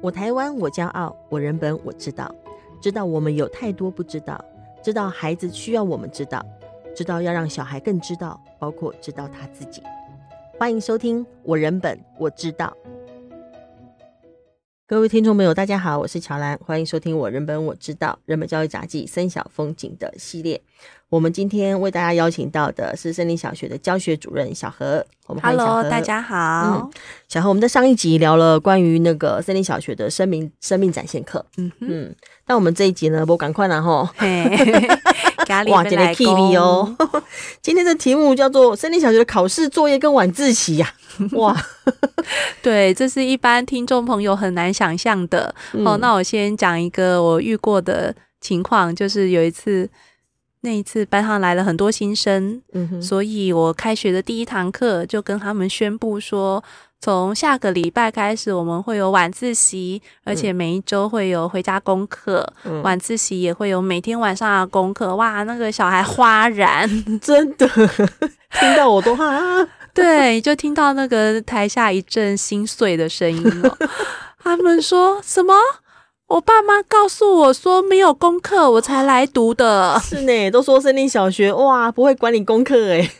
我台湾，我骄傲；我人本，我知道。知道我们有太多不知道，知道孩子需要我们知道，知道要让小孩更知道，包括知道他自己。欢迎收听《我人本我知道》。各位听众朋友，大家好，我是乔兰，欢迎收听《我人本我知道》人本教育杂记森小风景的系列。我们今天为大家邀请到的是森林小学的教学主任小何。我们。Hello，大家好。嗯，小何，我们在上一集聊了关于那个森林小学的生命生命展现课。嗯嗯，那我们这一集呢，我赶快了哈。哇，今天 TV 哦。今天的题目叫做森林小学的考试作业跟晚自习呀。哇，对，这是一般听众朋友很难想象的。嗯、哦，那我先讲一个我遇过的情况，就是有一次。那一次班上来了很多新生，所以我开学的第一堂课就跟他们宣布说，从下个礼拜开始我们会有晚自习，而且每一周会有回家功课，嗯、晚自习也会有每天晚上的功课。哇，那个小孩哗然，真的 听到我都哈，对，就听到那个台下一阵心碎的声音了。他们说什么？我爸妈告诉我说没有功课，我才来读的。是呢，都说森林小学哇不会管理功课哎，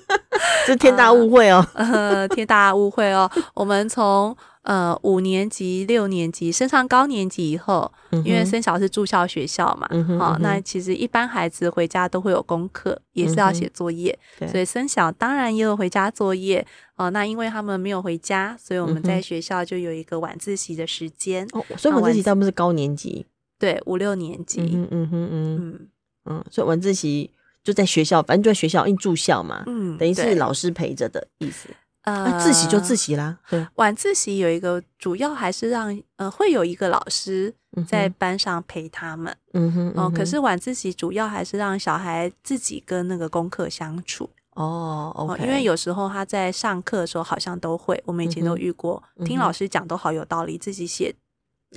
这天大误会哦，呃，天大误会哦。我们从呃五年级、六年级升上高年级以后，嗯、因为森小是住校学校嘛，哦，那其实一般孩子回家都会有功课，也是要写作业，嗯、所以森小当然也有回家作业。哦，那因为他们没有回家，所以我们在学校就有一个晚自习的时间。哦，所以晚自习他们是高年级，对，五六年级。嗯嗯嗯嗯嗯，所以晚自习就在学校，反正就在学校，因为住校嘛，嗯，等于是老师陪着的意思。呃，自习就自习啦。对，晚自习有一个主要还是让呃会有一个老师在班上陪他们。嗯哼，哦，可是晚自习主要还是让小孩自己跟那个功课相处。哦，OK，因为有时候他在上课的时候好像都会，我们以前都遇过，嗯、听老师讲都好有道理，自己写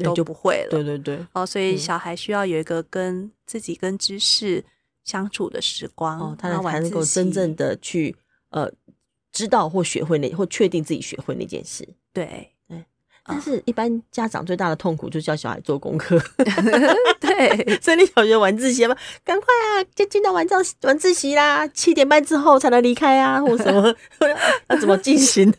都不会了。对对对。哦，所以小孩需要有一个跟自己跟知识相处的时光，哦、他才能够真正的去呃知道或学会那或确定自己学会那件事。对。但是，一般家长最大的痛苦就是叫小孩做功课。对，所以你小学晚自习嘛，赶快啊，就进到晚上晚自习啦，七点半之后才能离开啊，或什么，要怎么进行？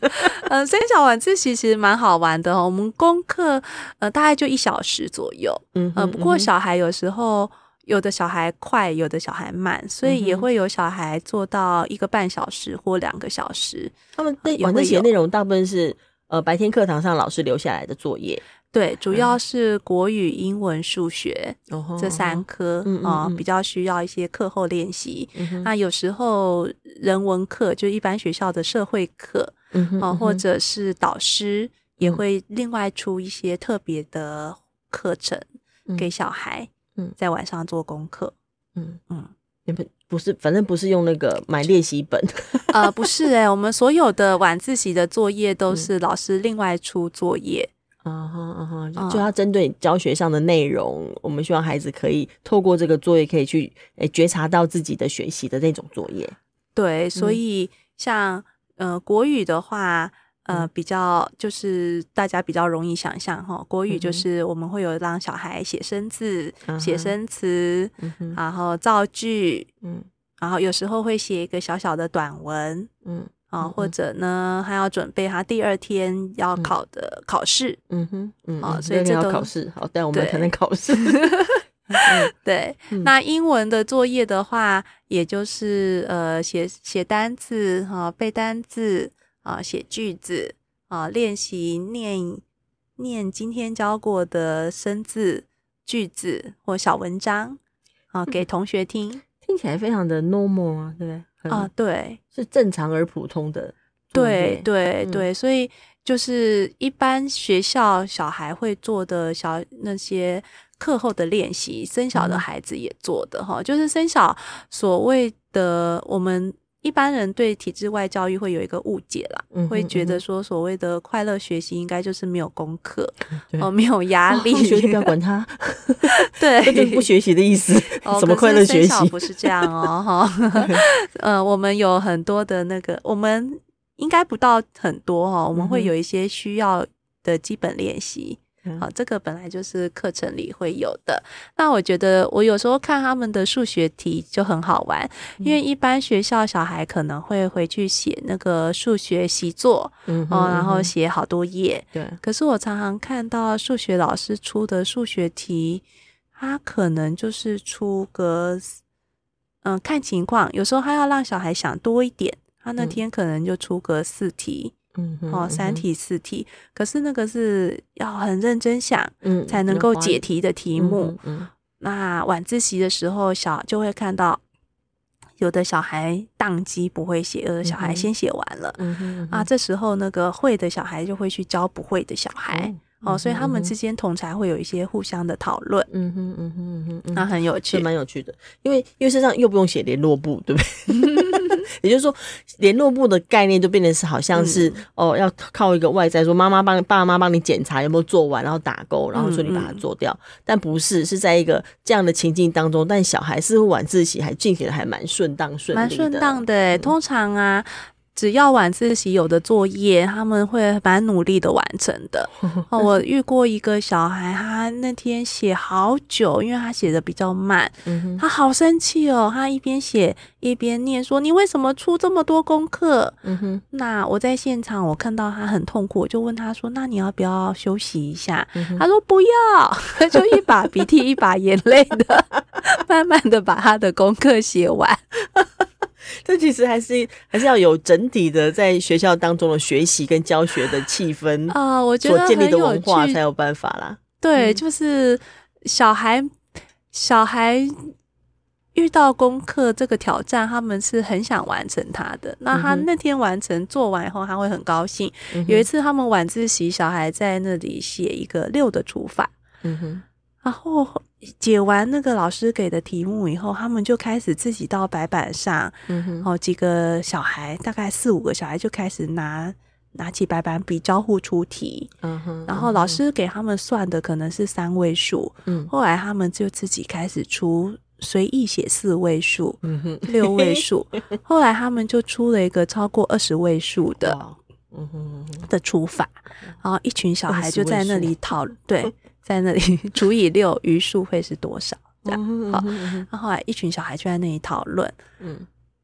嗯，森小晚自习其实蛮好玩的哦。我们功课呃大概就一小时左右，嗯嗯。不过小孩有时候有的小孩快，有的小孩慢，所以也会有小孩做到一个半小时或两个小时。他们那晚自习内容大部分是。呃，白天课堂上老师留下来的作业，对，主要是国语、英文、数学、嗯、这三科啊、嗯呃，比较需要一些课后练习。嗯、那有时候人文课，就一般学校的社会课，啊、或者是导师也会另外出一些特别的课程给小孩，嗯，在晚上做功课，嗯嗯。也不不是，反正不是用那个买练习本，呃，不是哎、欸，我们所有的晚自习的作业都是老师另外出作业，嗯哼嗯哼，就要针对教学上的内容，嗯、我们希望孩子可以透过这个作业，可以去诶觉察到自己的学习的那种作业。对，所以像呃国语的话。呃，比较就是大家比较容易想象哈，国语就是我们会有让小孩写生字、写生词，然后造句，嗯，然后有时候会写一个小小的短文，嗯，啊，或者呢，还要准备他第二天要考的考试，嗯哼，嗯，啊，所以这都考试，好，但我 们才能考试 对，那英文的作业的话，也就是呃，写写单字哈，背单字。啊，写句子啊，练习念念今天教过的生字句子或小文章啊，给同学听，听起来非常的 normal 啊，对不对？啊，对，是正常而普通的，对对对，所以就是一般学校小孩会做的小那些课后的练习，生小的孩子也做的哈，就是生小所谓的我们。一般人对体制外教育会有一个误解啦，会觉得说所谓的快乐学习应该就是没有功课，对哦，没有压力，学习不要管他，对，这就是不学习的意思。哦、什么快乐学习？不是这样哦，哈，呃，我们有很多的那个，我们应该不到很多哈，我们会有一些需要的基本练习，好，这个本来就是课程里会有的。那我觉得我有时候看他们的数学题就很好玩，因为一般学校小孩可能会回去写那个数学习作，嗯，然后写好多页。对。可是我常常看到数学老师出的数学题，他可能就是出个，嗯，看情况，有时候他要让小孩想多一点，他那天可能就出个四题。嗯，哦，三题四题，可是那个是要很认真想，嗯，才能够解题的题目。嗯，嗯，那晚自习的时候，小就会看到有的小孩宕机不会写，有的小孩先写完了。嗯啊，这时候那个会的小孩就会去教不会的小孩。嗯哦，所以他们之间同才会有一些互相的讨论，嗯哼嗯哼嗯哼，那很有趣，蛮有趣的。因为因为身上又不用写联络簿，对不对？也就是说，联络部的概念就变成是好像是、嗯、哦，要靠一个外在说妈妈帮爸妈帮你检查有没有做完，然后打勾，然后说你把它做掉。嗯嗯，但不是，是在一个这样的情境当中，但小孩似乎晚自习还进行的还蛮顺当顺利的，蛮顺当的、欸。通常啊。只要晚自习有的作业，他们会蛮努力的完成的。哦，我遇过一个小孩，他那天写好久，因为他写的比较慢，他好生气哦。他一边写一边念说：“你为什么出这么多功课？”那我在现场，我看到他很痛苦，我就问他说：“那你要不要休息一下？”他说：“不要。”他就一把鼻涕一把眼泪的，慢慢的把他的功课写完。这其实还是还是要有整体的在学校当中的学习跟教学的气氛啊，我觉得所建立的文化才有办法啦。对，就是小孩小孩遇到功课这个挑战，他们是很想完成他的。那他那天完成做完以后，他会很高兴。有一次他们晚自习，小孩在那里写一个六的除法，嗯哼，然后。解完那个老师给的题目以后，他们就开始自己到白板上，哦，几个小孩，大概四五个小孩就开始拿拿起白板笔交互出题，嗯哼，然后老师给他们算的可能是三位数，嗯，后来他们就自己开始出随意写四位数，六位数，后来他们就出了一个超过二十位数的，嗯哼，的除法，然后一群小孩就在那里讨论，对。在那里 除以六，余数会是多少？这样好。那后来一群小孩就在那里讨论，嗯，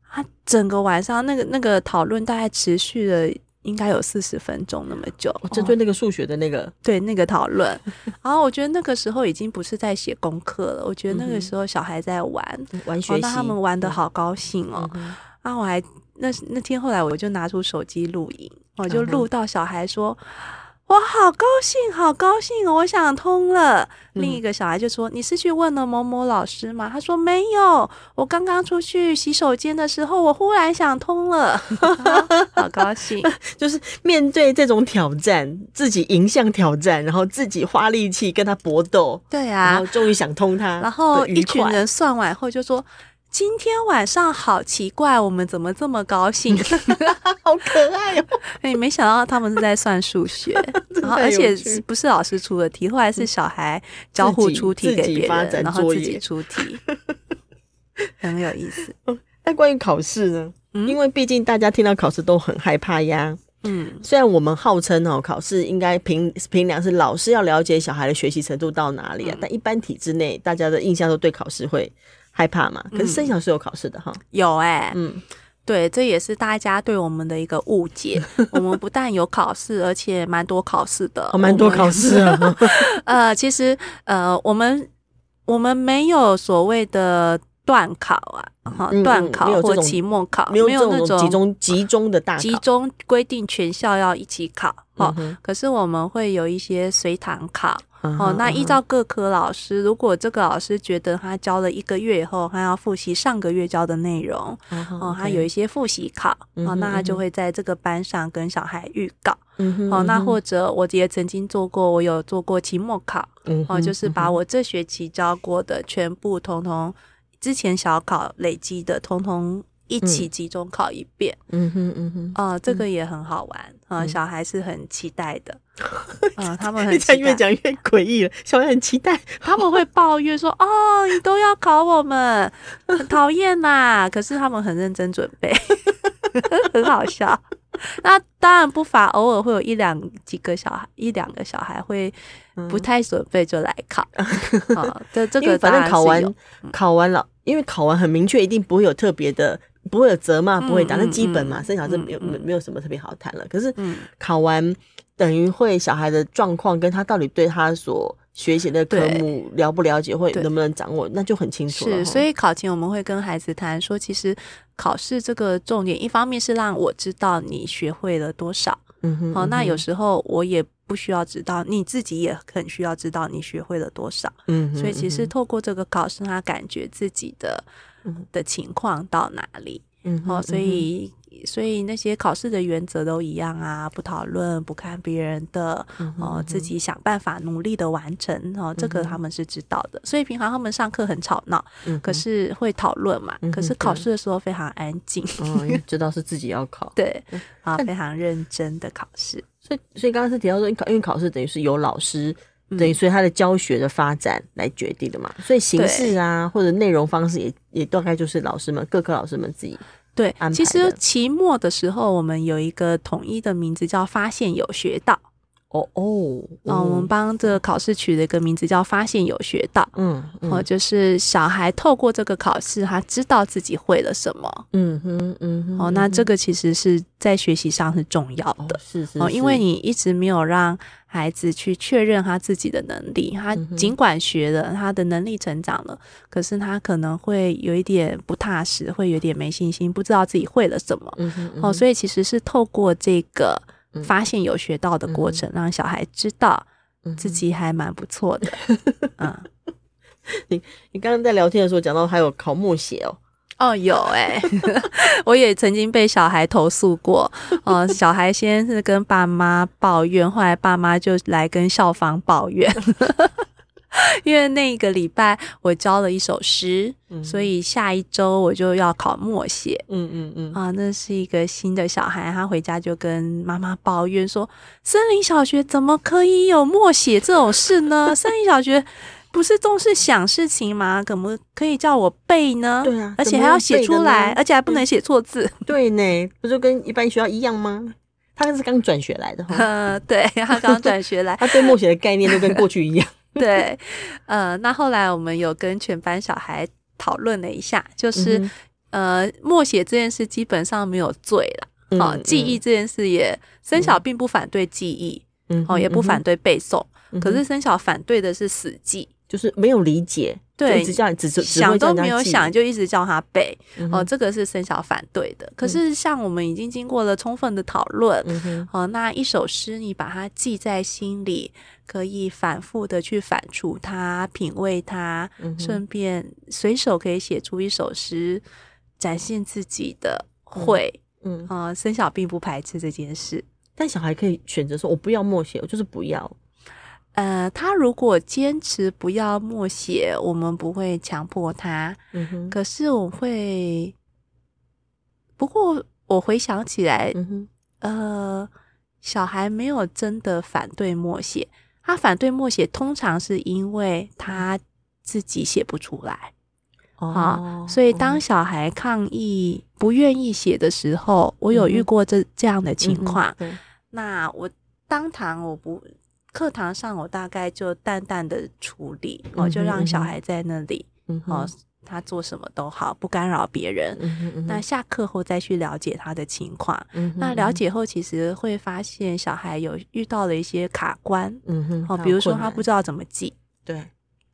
他整个晚上那个那个讨论大概持续了应该有四十分钟那么久，针对那个数学的那个对那个讨论。然后我觉得那个时候已经不是在写功课了，我觉得那个时候小孩在玩玩学习，那他们玩的好高兴哦。然后我还那那天后来我就拿出手机录影，我就录到小孩说。我好高兴，好高兴！我想通了。嗯、另一个小孩就说：“你是去问了某某老师吗？”他说：“没有，我刚刚出去洗手间的时候，我忽然想通了，好高兴。”就是面对这种挑战，自己迎向挑战，然后自己花力气跟他搏斗，对啊，然后终于想通他，然后一群人算完后就说。今天晚上好奇怪，我们怎么这么高兴？好可爱哦！哎，没想到他们是在算数学，然后而且不是老师出的题，后来是小孩交互出题给别人，然后自己出题，很有意思。那关于考试呢？嗯、因为毕竟大家听到考试都很害怕呀。嗯，虽然我们号称哦，考试应该评评量是老师要了解小孩的学习程度到哪里啊，嗯、但一般体制内，大家的印象都对考试会。害怕嘛？可是生小是有考试的哈、嗯，有哎、欸，嗯，对，这也是大家对我们的一个误解。我们不但有考试，而且蛮多考试的，蛮、哦、多考试啊。呃，其实呃，我们我们没有所谓的段考啊，哈、嗯，段考或期末考，没有那种集中集中的大，集中规定全校要一起考。哦，可是我们会有一些随堂考。哦，那依照各科老师，如果这个老师觉得他教了一个月以后，他要复习上个月教的内容，哦，他有一些复习考，哦，那他就会在这个班上跟小孩预告，哦，那或者我也曾经做过，我有做过期末考，哦，就是把我这学期教过的全部，通通之前小考累积的，通通。一起集中考一遍，嗯哼嗯哼，哦，这个也很好玩啊，小孩是很期待的，啊，他们很越讲越诡异了，小孩很期待，他们会抱怨说，哦，你都要考我们，很讨厌呐，可是他们很认真准备，很好笑。那当然不乏偶尔会有一两几个小孩，一两个小孩会不太准备就来考。好，这这个反正考完考完了，因为考完很明确，一定不会有特别的，不会有责骂，不会打，那基本嘛，生小孩没有没没有什么特别好谈了。可是考完等于会小孩的状况跟他到底对他所。学习的科目了不了解，会能不能掌握，那就很清楚了。是，所以考前我们会跟孩子谈说，其实考试这个重点，一方面是让我知道你学会了多少。嗯哼。好，那有时候我也不需要知道，你自己也很需要知道你学会了多少。嗯哼。所以其实透过这个考试，他感觉自己的的情况到哪里。嗯。哦，所以。所以那些考试的原则都一样啊，不讨论，不看别人的，哦，自己想办法努力的完成，哦，这个他们是知道的。所以平常他们上课很吵闹，嗯、可是会讨论嘛，可是考试的时候非常安静，知道是自己要考，对，啊，非常认真的考试。所以，所以刚刚是提到说，因为考试等于是有老师，嗯、等于所以他的教学的发展来决定的嘛，所以形式啊或者内容方式也也大概就是老师们各科老师们自己。对，其实期末的时候，我们有一个统一的名字叫“发现有学到”。哦哦，啊，我们帮这个考试取了一个名字叫“发现有学到”。嗯，哦，就是小孩透过这个考试，他知道自己会了什么。嗯哼，嗯哼。哦，那这个其实是在学习上是重要的。是是。哦，因为你一直没有让孩子去确认他自己的能力，他尽管学了，他的能力成长了，可是他可能会有一点不踏实，会有点没信心，不知道自己会了什么。嗯哼。哦，所以其实是透过这个。发现有学到的过程，嗯、让小孩知道自己还蛮不错的。嗯，你你刚刚在聊天的时候讲到还有考默写哦。哦，有哎、欸，我也曾经被小孩投诉过。哦、呃，小孩先是跟爸妈抱怨，后来爸妈就来跟校方抱怨。因为那个礼拜我教了一首诗，嗯、所以下一周我就要考默写。嗯嗯嗯啊，那是一个新的小孩，他回家就跟妈妈抱怨说：“森林小学怎么可以有默写这种事呢？森林小学不是重视想事情吗？怎么可以叫我背呢？对啊，而且还要写出来，而且还不能写错字。对呢，不就跟一般学校一样吗？他是刚转学来的，呃，对，他刚转学来，他对默写的概念都跟过去一样。” 对，呃，那后来我们有跟全班小孩讨论了一下，就是、嗯、呃，默写这件事基本上没有罪了，哦、嗯，记忆这件事也，森小并不反对记忆，嗯，哦，也不反对背诵，嗯、可是森小反对的是死记，就是没有理解。对，一直叫只是想都没有想，就一直叫他背。哦，这个是生小反对的。可是像我们已经经过了充分的讨论，哦，那一首诗你把它记在心里，可以反复的去反刍它、品味它，嗯、顺便随手可以写出一首诗，展现自己的会。嗯，啊、嗯，森小并不排斥这件事，但小孩可以选择说：“我不要默写，我就是不要。”呃，他如果坚持不要默写，我们不会强迫他。嗯哼。可是我会，不过我回想起来。呃，小孩没有真的反对默写，他反对默写，通常是因为他自己写不出来。哦。啊，所以当小孩抗议不愿意写的时候，我有遇过这这样的情况。嗯。那我当堂我不。课堂上，我大概就淡淡的处理，我就让小孩在那里，嗯、哦，他做什么都好，不干扰别人。那下课后再去了解他的情况。嗯、那了解后，其实会发现小孩有遇到了一些卡关。嗯，哦，比如说他不知道怎么记，对，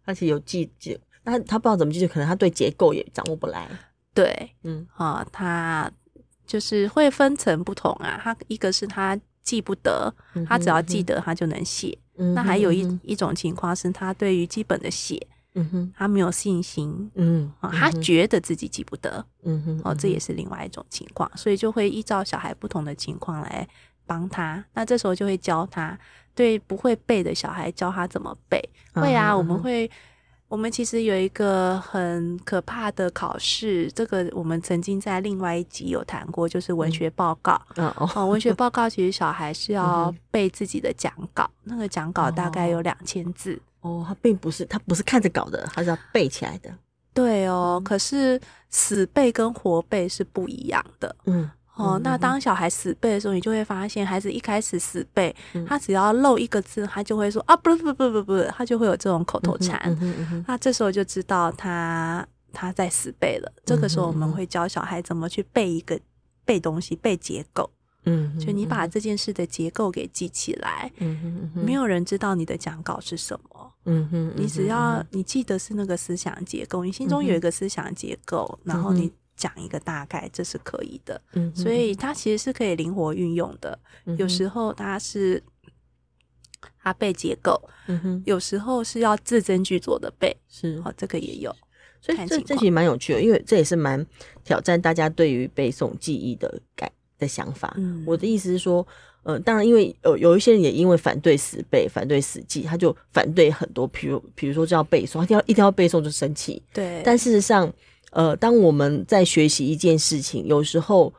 而且有记记，那他不知道怎么记，就可能他对结构也掌握不来。对，嗯，啊、哦，他就是会分层不同啊，他一个是他。记不得，他只要记得，他就能写。那还有一、一种情况是，他对于基本的写，嗯、哼他没有信心。嗯，哼他觉得自己记不得。嗯哼，哦，这也是另外一种情况，所以就会依照小孩不同的情况来帮他。那这时候就会教他，对不会背的小孩教他怎么背。会啊，我们会。我们其实有一个很可怕的考试，这个我们曾经在另外一集有谈过，就是文学报告。嗯、哦，文学报告其实小孩是要背自己的讲稿，嗯、那个讲稿大概有两千字。哦，他并不是，他不是看着稿的，他是要背起来的。对哦，嗯、可是死背跟活背是不一样的。嗯。哦，那当小孩死背的时候，你就会发现，孩子一开始死背，他只要漏一个字，他就会说啊，不不不不不，他就会有这种口头禅。那这时候就知道他他在死背了。这个时候我们会教小孩怎么去背一个背东西，背结构。嗯，就你把这件事的结构给记起来。嗯，没有人知道你的讲稿是什么。嗯哼，你只要你记得是那个思想结构，你心中有一个思想结构，然后你。讲一个大概，这是可以的，嗯，所以它其实是可以灵活运用的。嗯、有时候它是它背结构，嗯哼，有时候是要字斟句酌的背，是哦，这个也有。所以这这其实蛮有趣的，因为这也是蛮挑战大家对于背诵记忆的改的想法。嗯，我的意思是说，呃，当然，因为有有一些人也因为反对死背、反对死记，他就反对很多，比如比如说就要背诵，他一定要一定要背诵就生气。对，但事实上。呃，当我们在学习一件事情，有时候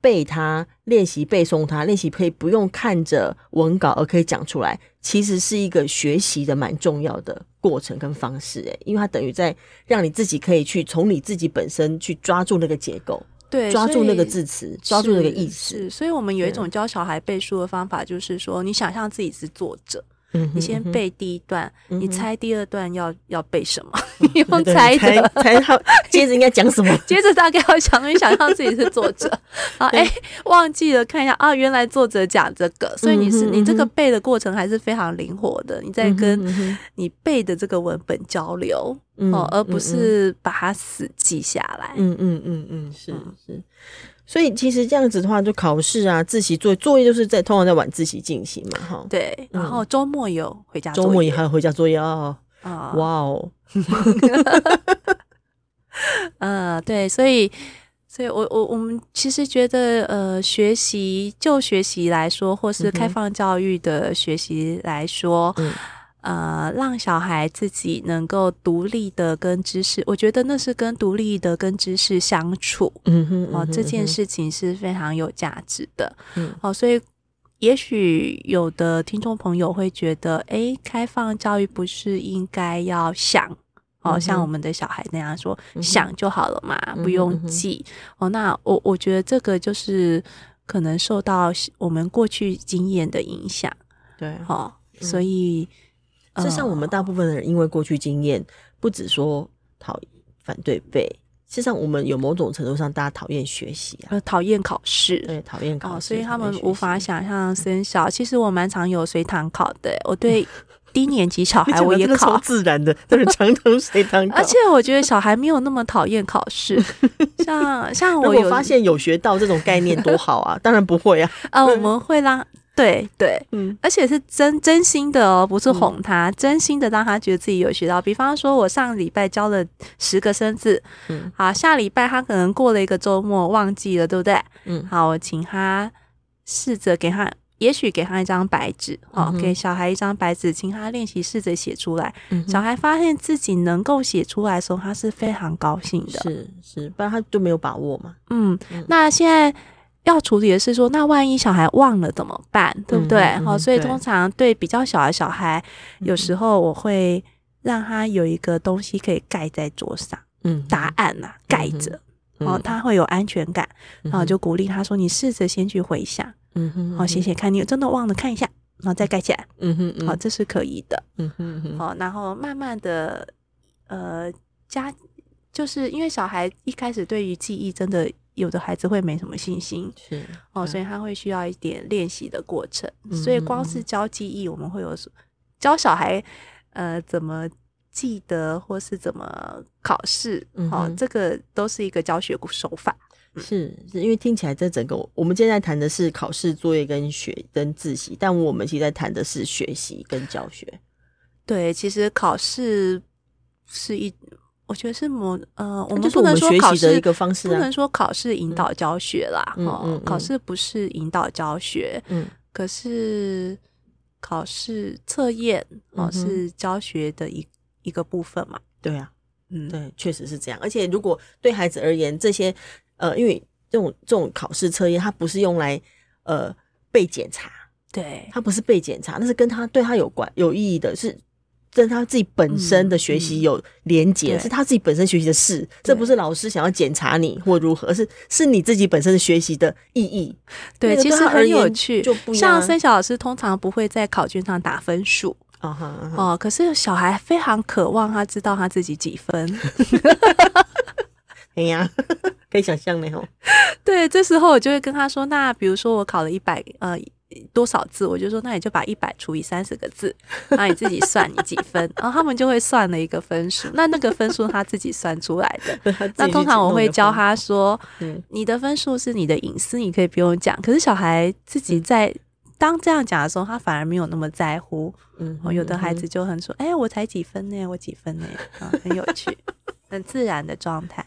背它、练习背诵它、练习可以不用看着文稿而可以讲出来，其实是一个学习的蛮重要的过程跟方式。诶，因为它等于在让你自己可以去从你自己本身去抓住那个结构，对，抓住那个字词，抓住那个意思。是，所以我们有一种教小孩背书的方法，就是说，你想象自己是作者。你先背第一段，嗯、你猜第二段要要背什么？嗯、你 用猜的，猜他接着应该讲什么？接着大概要想，你想象自己是作者。啊，哎、欸，忘记了看一下啊，原来作者讲这个，所以你是你这个背的过程还是非常灵活的，你在跟你背的这个文本交流、嗯、哦，而不是把它死记下来。嗯嗯嗯嗯，是是。所以其实这样子的话，就考试啊、自习作业，作业就是在通常在晚自习进行嘛，哈。对，然后周末有回家，周末也还有回家作业啊。啊，哇哦！呃，对，所以，所以我我我们其实觉得，呃，学习就学习来说，或是开放教育的学习来说，嗯。呃，让小孩自己能够独立的跟知识，我觉得那是跟独立的跟知识相处，嗯哼，哦，这件事情是非常有价值的，嗯，哦，所以也许有的听众朋友会觉得，诶，开放教育不是应该要想，哦，像我们的小孩那样说，想就好了嘛，不用记，哦，那我我觉得这个就是可能受到我们过去经验的影响，对，哦，所以。事实上，我们大部分的人因为过去经验，不只说讨反对背，事实上我们有某种程度上，大家讨厌学习啊，讨厌考试，对，讨厌考试，所以他们无法想象升小。其实我蛮常有随堂考的，我对 低年级小孩我也考，自然的，都是常常 随堂考。而且我觉得小孩没有那么讨厌考试，像像我有发现有学到这种概念多好啊！当然不会啊，啊，我们会让。对对，嗯，而且是真真心的哦，不是哄他，嗯、真心的让他觉得自己有学到。比方说，我上礼拜教了十个生字，嗯，好，下礼拜他可能过了一个周末忘记了，对不对？嗯，好，我请他试着给他，也许给他一张白纸，好、嗯，给小孩一张白纸，请他练习试着写出来。嗯，小孩发现自己能够写出来的时候，他是非常高兴的。是是，不然他就没有把握嘛。嗯，嗯那现在。要处理的是说，那万一小孩忘了怎么办？对不对？好、嗯，嗯、所以通常对比较小的小孩，有时候我会让他有一个东西可以盖在桌上，嗯，答案呐、啊，盖着，嗯、哦，他会有安全感，嗯、然后就鼓励他说：“你试着先去回想，嗯哼，好，写写看，你真的忘了看一下，然后再盖起来，嗯哼，嗯。好，这是可以的，嗯哼，好，然后慢慢的，呃，加，就是因为小孩一开始对于记忆真的。有的孩子会没什么信心，是哦，所以他会需要一点练习的过程。嗯、所以光是教记忆，我们会有教小孩呃怎么记得，或是怎么考试，嗯、哦，这个都是一个教学手法。是，是因为听起来这整个我们现在谈的是考试作业跟学跟自习，但我们现在谈的是学习跟教学。对，其实考试是一。我觉得是模呃，我们不能说考试一个方式，不能说考试引导教学啦，嗯，考试不是引导教学，嗯，可是考试测验哦是教学的一一个部分嘛，对啊，嗯，对，确实是这样。而且如果对孩子而言，这些呃，因为这种这种考试测验，它不是用来呃被检查，对，它不是被检查，那是跟他对他有关有意义的是。跟他自己本身的学习有连结，嗯嗯、是他自己本身学习的事，这不是老师想要检查你或如何，而是是你自己本身的学习的意义。对，其实很有趣。就像森小老师通常不会在考卷上打分数。哦、uh huh, uh huh. 哦，可是小孩非常渴望他知道他自己几分。哎呀，可以想象的哦。对，这时候我就会跟他说：“那比如说我考了一百呃多少字，我就说那你就把一百除以三十个字，然后你自己算你几分。”然后他们就会算了一个分数。那那个分数他自己算出来的。那通常我会教他说：“嗯、你的分数是你的隐私，你可以不用讲。”可是小孩自己在。当这样讲的时候，他反而没有那么在乎。嗯，有的孩子就很说：“哎、欸，我才几分呢？我几分呢？”啊，很有趣，很自然的状态。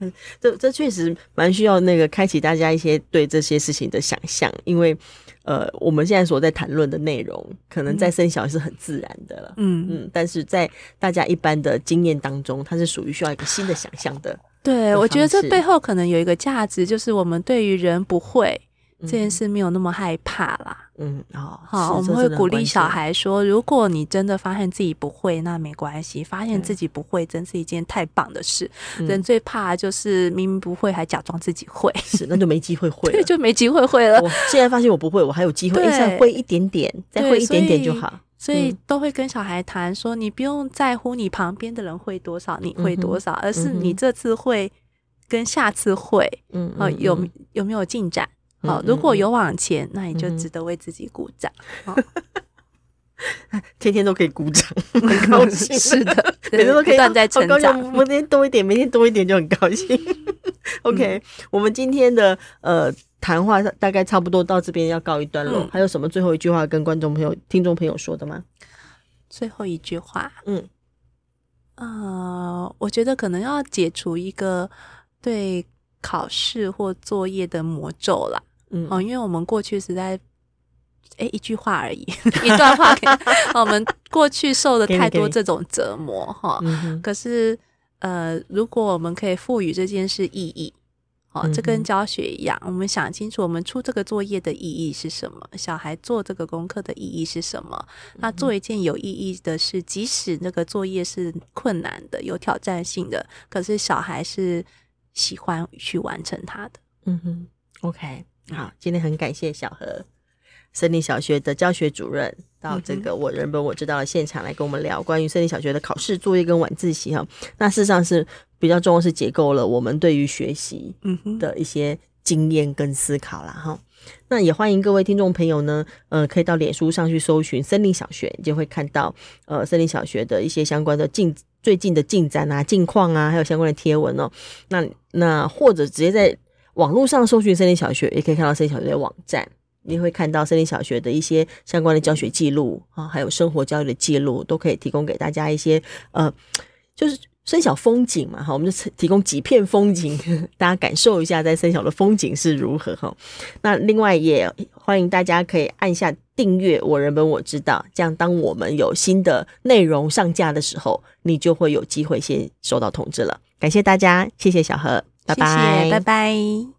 嗯，这这确实蛮需要那个开启大家一些对这些事情的想象，因为呃，我们现在所在谈论的内容，可能在生小是很自然的了。嗯嗯，但是在大家一般的经验当中，它是属于需要一个新的想象的。对，我觉得这背后可能有一个价值，就是我们对于人不会。这件事没有那么害怕啦。嗯，哦，好，我们会鼓励小孩说，如果你真的发现自己不会，那没关系。发现自己不会，真是一件太棒的事。人最怕就是明明不会，还假装自己会，是那就没机会会，对，就没机会会了。我现在发现我不会，我还有机会，再会一点点，再会一点点就好。所以都会跟小孩谈说，你不用在乎你旁边的人会多少，你会多少，而是你这次会跟下次会，嗯，有有没有进展？好，如果有往前，那你就值得为自己鼓掌。天天都可以鼓掌，很高兴。是的，每天都可以在成长。每天多一点，每天多一点就很高兴。OK，我们今天的呃谈话大概差不多到这边要告一段落。还有什么最后一句话跟观众朋友、听众朋友说的吗？最后一句话，嗯，呃，我觉得可能要解除一个对考试或作业的魔咒啦。嗯，哦，因为我们过去实在，哎，一句话而已，一段话给，我们过去受了太多这种折磨哈。可是，呃，如果我们可以赋予这件事意义，哦，这跟教学一样，我们想清楚，我们出这个作业的意义是什么？小孩做这个功课的意义是什么？那做一件有意义的事，即使那个作业是困难的、有挑战性的，可是小孩是喜欢去完成它的。嗯哼，OK。好，今天很感谢小何森林小学的教学主任到这个我人本我知道的现场来跟我们聊关于森林小学的考试作业跟晚自习哈。那事实上是比较重要是结构了我们对于学习的一些经验跟思考啦。哈。那也欢迎各位听众朋友呢，呃，可以到脸书上去搜寻森林小学，你就会看到呃森林小学的一些相关的进最近的进展啊、近况啊，还有相关的贴文哦。那那或者直接在。网络上搜寻森林小学，也可以看到森林小学的网站，你会看到森林小学的一些相关的教学记录啊，还有生活教育的记录，都可以提供给大家一些呃，就是森小风景嘛哈，我们就提供几片风景，大家感受一下在森小的风景是如何哈。那另外也欢迎大家可以按下订阅，我人本我知道，这样当我们有新的内容上架的时候，你就会有机会先收到通知了。感谢大家，谢谢小何。拜拜，拜拜。